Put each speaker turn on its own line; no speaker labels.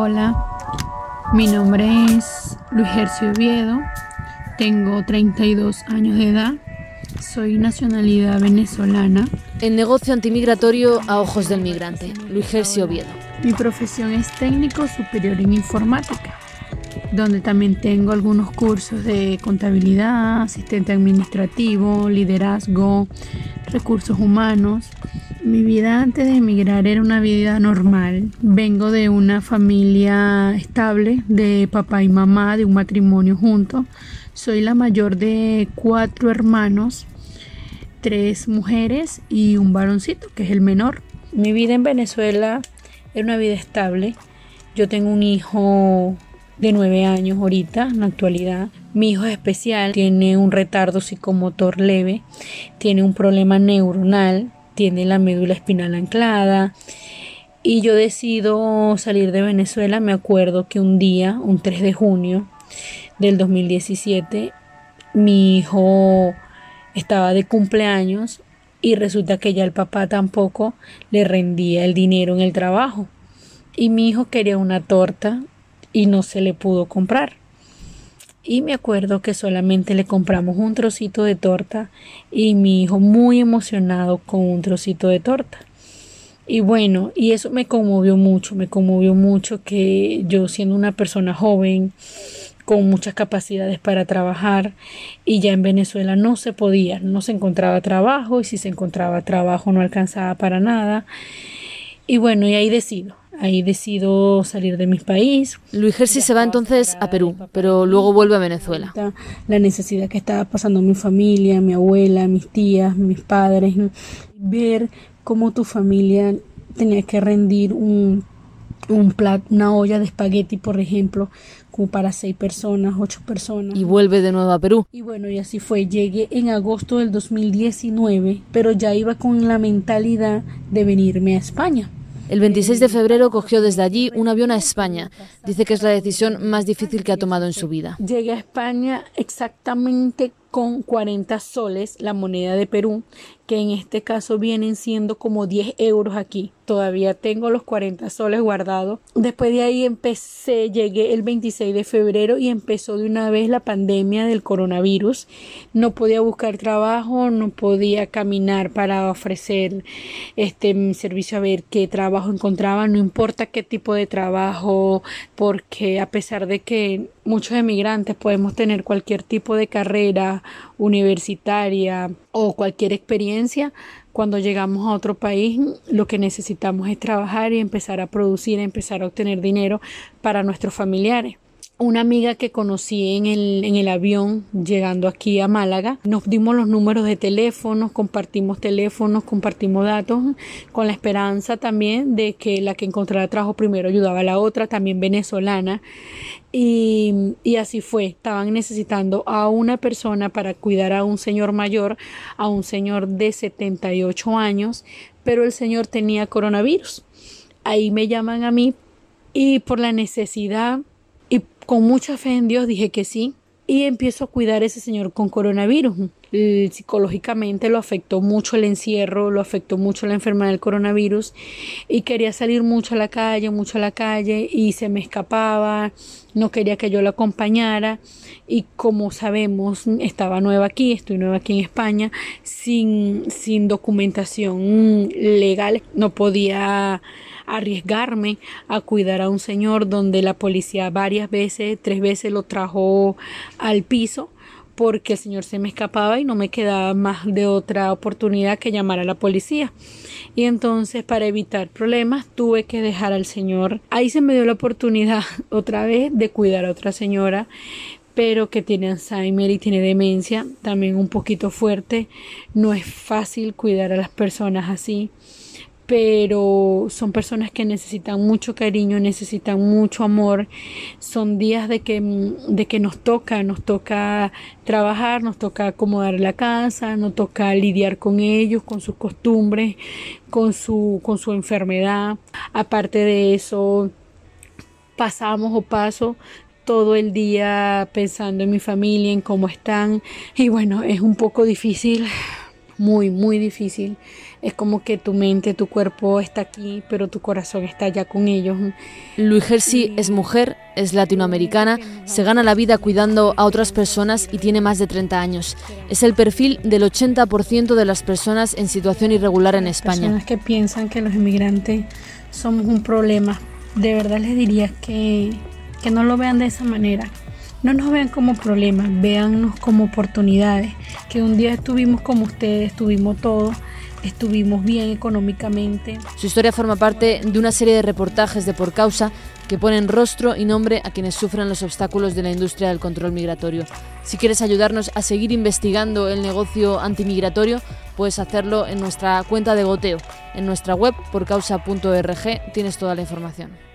Hola, mi nombre es Luis Gercio Oviedo, tengo 32 años de edad, soy nacionalidad venezolana.
En negocio antimigratorio a ojos del migrante, Luis Gercio Oviedo.
Mi profesión es técnico superior en informática, donde también tengo algunos cursos de contabilidad, asistente administrativo, liderazgo, recursos humanos. Mi vida antes de emigrar era una vida normal. Vengo de una familia estable, de papá y mamá, de un matrimonio juntos. Soy la mayor de cuatro hermanos, tres mujeres y un varoncito, que es el menor. Mi vida en Venezuela era una vida estable. Yo tengo un hijo de nueve años ahorita, en la actualidad. Mi hijo es especial, tiene un retardo psicomotor leve, tiene un problema neuronal, tiene la médula espinal anclada. Y yo decido salir de Venezuela. Me acuerdo que un día, un 3 de junio del 2017, mi hijo estaba de cumpleaños y resulta que ya el papá tampoco le rendía el dinero en el trabajo. Y mi hijo quería una torta y no se le pudo comprar. Y me acuerdo que solamente le compramos un trocito de torta y mi hijo muy emocionado con un trocito de torta. Y bueno, y eso me conmovió mucho, me conmovió mucho que yo siendo una persona joven, con muchas capacidades para trabajar y ya en Venezuela no se podía, no se encontraba trabajo y si se encontraba trabajo no alcanzaba para nada. Y bueno, y ahí decido, Ahí decido salir de mi país.
Luis Gersi se va entonces a Perú, pero luego vuelve a Venezuela.
La necesidad que estaba pasando mi familia, mi abuela, mis tías, mis padres, ver cómo tu familia tenía que rendir un, un plato, una olla de espagueti, por ejemplo, como para seis personas, ocho personas.
Y vuelve de nuevo a Perú.
Y bueno, y así fue. Llegué en agosto del 2019, pero ya iba con la mentalidad de venirme a España.
El 26 de febrero cogió desde allí un avión a España. Dice que es la decisión más difícil que ha tomado en su vida.
Llegué a España exactamente con 40 soles, la moneda de Perú, que en este caso vienen siendo como 10 euros aquí. Todavía tengo los 40 soles guardados. Después de ahí empecé, llegué el 26 de febrero y empezó de una vez la pandemia del coronavirus. No podía buscar trabajo, no podía caminar para ofrecer este servicio a ver qué trabajo encontraba, no importa qué tipo de trabajo, porque a pesar de que muchos emigrantes podemos tener cualquier tipo de carrera universitaria o cualquier experiencia, cuando llegamos a otro país lo que necesitamos es trabajar y empezar a producir, empezar a obtener dinero para nuestros familiares una amiga que conocí en el, en el avión llegando aquí a Málaga. Nos dimos los números de teléfonos, compartimos teléfonos, compartimos datos, con la esperanza también de que la que encontrara trabajo primero ayudaba a la otra, también venezolana. Y, y así fue, estaban necesitando a una persona para cuidar a un señor mayor, a un señor de 78 años, pero el señor tenía coronavirus. Ahí me llaman a mí y por la necesidad con mucha fe en Dios dije que sí y empiezo a cuidar a ese señor con coronavirus. Psicológicamente lo afectó mucho el encierro, lo afectó mucho la enfermedad del coronavirus y quería salir mucho a la calle, mucho a la calle y se me escapaba, no quería que yo lo acompañara y como sabemos estaba nueva aquí, estoy nueva aquí en España, sin, sin documentación legal, no podía arriesgarme a cuidar a un señor donde la policía varias veces, tres veces lo trajo al piso porque el señor se me escapaba y no me quedaba más de otra oportunidad que llamar a la policía. Y entonces para evitar problemas tuve que dejar al señor. Ahí se me dio la oportunidad otra vez de cuidar a otra señora pero que tiene Alzheimer y tiene demencia, también un poquito fuerte. No es fácil cuidar a las personas así pero son personas que necesitan mucho cariño, necesitan mucho amor. Son días de que, de que nos toca, nos toca trabajar, nos toca acomodar la casa, nos toca lidiar con ellos, con sus costumbres, con su, con su enfermedad. Aparte de eso, pasamos o paso todo el día pensando en mi familia, en cómo están. Y bueno, es un poco difícil muy, muy difícil. Es como que tu mente, tu cuerpo está aquí, pero tu corazón está allá con ellos.
Luis Gersi es mujer, es latinoamericana, se gana la vida cuidando a otras personas y tiene más de 30 años. Es el perfil del 80% de las personas en situación irregular en España.
Personas que piensan que los inmigrantes somos un problema. De verdad les diría que, que no lo vean de esa manera no nos vean como problemas, véannos como oportunidades, que un día estuvimos como ustedes, estuvimos todos, estuvimos bien económicamente.
Su historia forma parte de una serie de reportajes de Por Causa que ponen rostro y nombre a quienes sufren los obstáculos de la industria del control migratorio. Si quieres ayudarnos a seguir investigando el negocio antimigratorio, puedes hacerlo en nuestra cuenta de goteo. En nuestra web porcausa.org tienes toda la información.